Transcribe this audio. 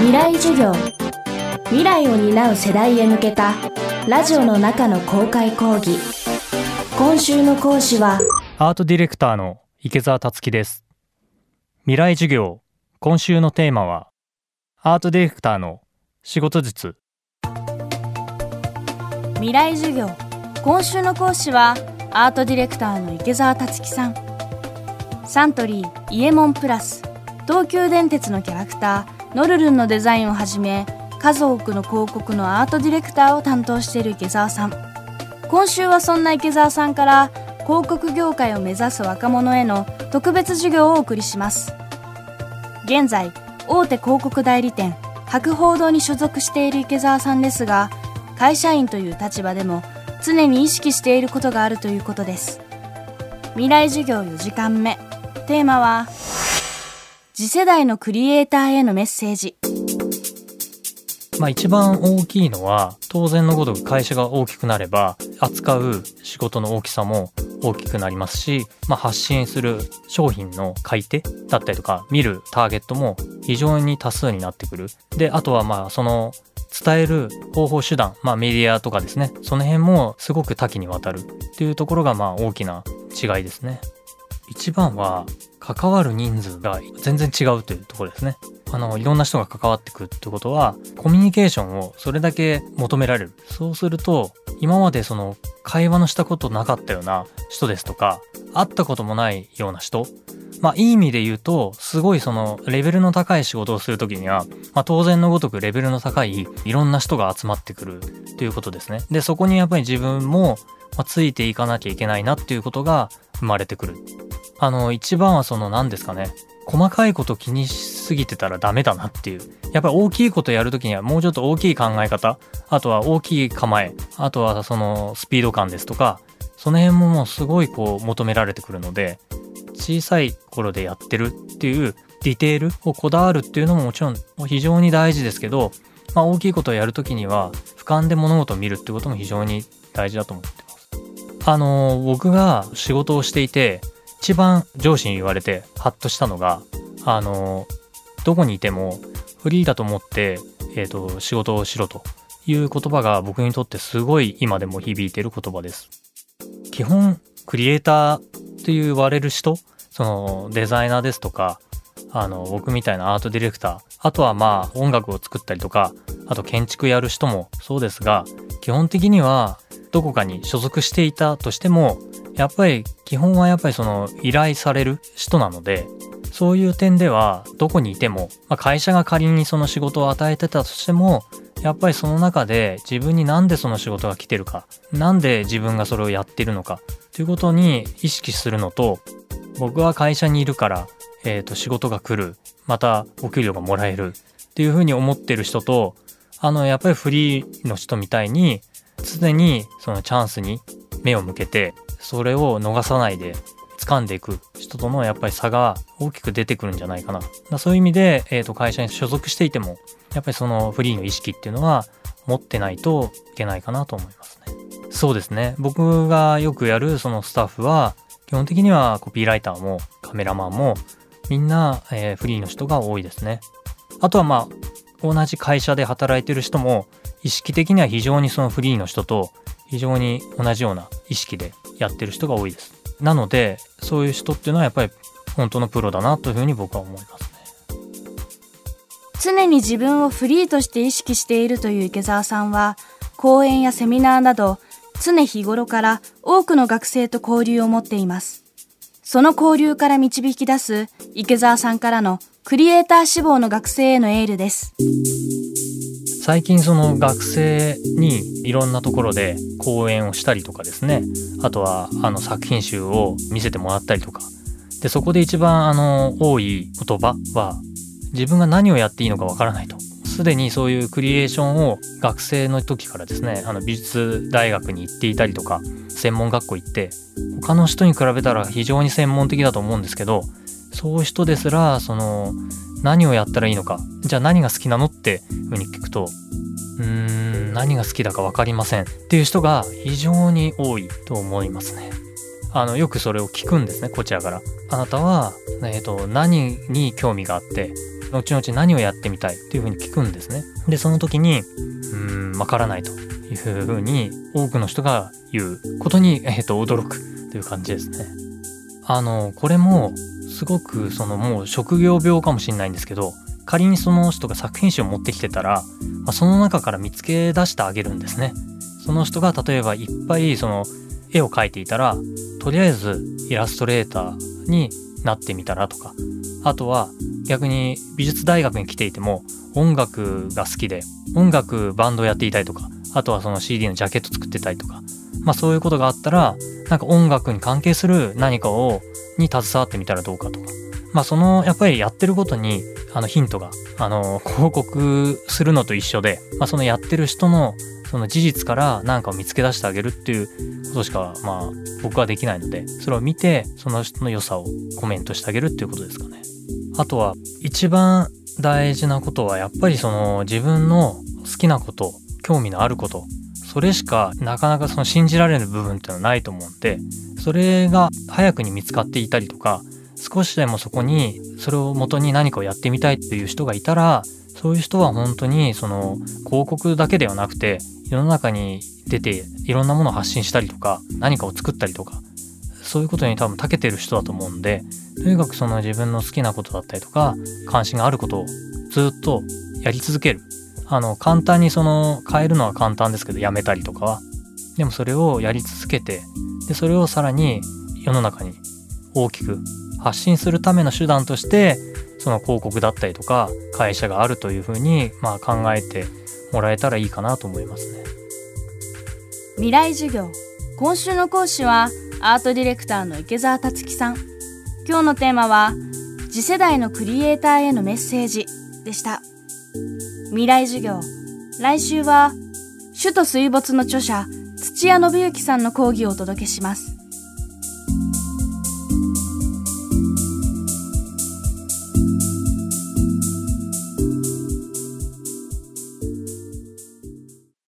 未来授業。未来を担う世代へ向けたラジオの中の公開講義。今週の講師はアートディレクターの池澤達樹です。未来授業。今週のテーマはアートディレクターの仕事術。未来授業。今週の講師はアートディレクターの池澤達樹さん。サントリーイエモンプラス東急電鉄のキャラクターノルルンのデザインをはじめ数多くの広告のアートディレクターを担当している池澤さん。今週はそんな池澤さんから広告業界を目指す若者への特別授業をお送りします。現在大手広告代理店博報堂に所属している池澤さんですが会社員という立場でも常に意識していることがあるということです。未来授業4時間目。テーマは次世代のクリエイターへのメッセージまあ一番大きいのは当然のごとく会社が大きくなれば扱う仕事の大きさも大きくなりますし、まあ、発信する商品の買い手だったりとか見るターゲットも非常に多数になってくる。で、あとはまあその伝える方法手段、まあメディアとかですね、その辺もすごく多岐にわたるっていうところがまあ大きな違いですね。一番は関わる人数が全然違うというところですね。あの、いろんな人が関わってくるってことは、コミュニケーションをそれだけ求められる。そうすると、今までその会話のしたことなかったような人ですとか、会ったこともないような人、まあいい意味で言うと、すごいそのレベルの高い仕事をするときには、まあ当然のごとくレベルの高いいろんな人が集まってくるということですね。で、そこにやっぱり自分も、ついていかなきゃいけないなっていうことが生まれてくる。あの、一番はその何ですかね。細かいこと気にしすぎてたらダメだなっていう。やっぱり大きいことやるときにはもうちょっと大きい考え方、あとは大きい構え、あとはそのスピード感ですとか、その辺ももうすごいこう求められてくるので、小さい頃でやってるっていうディテールをこだわるっていうのももちろん非常に大事ですけど、まあ大きいことをやるときには俯瞰で物事を見るってことも非常に大事だと思ってます。あの、僕が仕事をしていて、一番上司に言われてハッとしたのが、あの、どこにいてもフリーだと思って、え、ー、と、仕事をしろという言葉が僕にとってすごい今でも響いてる言葉です。基本、クリエイターって言われる人、そのデザイナーですとか、あの、僕みたいなアートディレクター、あとはまあ音楽を作ったりとか、あと建築やる人もそうですが、基本的にはどこかに所属していたとしても、やっぱり基本はやっぱりその依頼される人なので、そういう点ではどこにいても、まあ、会社が仮にその仕事を与えてたとしても、やっぱりその中で自分になんでその仕事が来てるか、なんで自分がそれをやってるのか、ということに意識するのと、僕は会社にいるから、えっ、ー、と、仕事が来る、またお給料がもらえるっていうふうに思ってる人と、あの、やっぱりフリーの人みたいに、常にそのチャンスに目を向けて、それを逃さないで掴んでいく人とのやっぱり差が大きく出てくるんじゃないかな。だそういう意味で、えー、と会社に所属していても、やっぱりそのフリーの意識っていうのは持ってないといけないかなと思いますね。そうですね。僕がよくやるそのスタッフは、基本的にはコピーライターもカメラマンもみんな、えー、フリーの人が多いですね。あとはまあ、同じ会社で働いてる人も意識的には非常にそのフリーの人と非常に同じような意識でやってる人が多いです。なので、そういう人っていうのはやっぱり本当のプロだなというふうに僕は思いますね。常に自分をフリーとして意識しているという池澤さんは、講演やセミナーなど、常日頃から多くの学生と交流を持っています。その交流から導き出す池澤さんからのクリエイター志望の学生へのエールです。最近その学生にいろんなところで講演をしたりとかですね。あとはあの作品集を見せてもらったりとか。でそこで一番あの多い言葉は自分が何をやっていいのかわからないと。すでにそういうクリエーションを学生の時からですねあの美術大学に行っていたりとか専門学校行って他の人に比べたら非常に専門的だと思うんですけどそういう人ですらその何をやったらいいのかじゃあ何が好きなのってふうに聞くとうーん何が好きだか分かりませんっていう人が非常に多いと思いますね。あのよくそれを聞くんですねこちらから。あなたは、えーと、何に興味があって後々何をやってみたいっていうふうに聞くんですね。で、その時に、うーん、わからないというふうに多くの人が言うことに、えっ、と、驚くという感じですね。あの、これも、すごくそのもう職業病かもしれないんですけど、仮にその人が作品集を持ってきてたら、まあ、その中から見つけ出してあげるんですね。その人が例えばいっぱいその絵を描いていたら、とりあえずイラストレーターになってみたらとか、あとは逆に美術大学に来ていても音楽が好きで音楽バンドやっていたりとか。あとはその CD のジャケット作ってたりとか。まあそういうことがあったらなんか音楽に関係する何かをに携わってみたらどうかとかまあそのやっぱりやってることにあのヒントがあの広告するのと一緒で、まあ、そのやってる人のその事実から何かを見つけ出してあげるっていうことしかまあ僕はできないのでそれを見てその人の良さをコメントしてあげるっていうことですかね。あとは一番大事なことはやっぱりその自分の好きなこと興味のあることそれしかなかなかその信じられる部分っていうのはないと思うんでそれが早くに見つかっていたりとか少しでもそこにそれを元に何かをやってみたいっていう人がいたらそういう人は本当にその広告だけではなくて世の中に出ていろんなものを発信したりとか何かを作ったりとかそういうことに多分長けてる人だと思うんでとにかくその自分の好きなことだったりとか関心があることをずっとやり続ける。あの簡単にその変えるのは簡単ですけどやめたりとかは。でもそれをやり続けてでそれをさらに世の中に大きく発信するための手段としてその広告だったりとか会社があるというふうにまあ考えてもらえたらいいかなと思いますね。未来授業。今週の講師はアートディレクターの池澤達樹さん。今日のテーマは次世代のクリエイターへのメッセージでした。未来授業。来週は首都水没の著者土屋信之さんの講義をお届けします。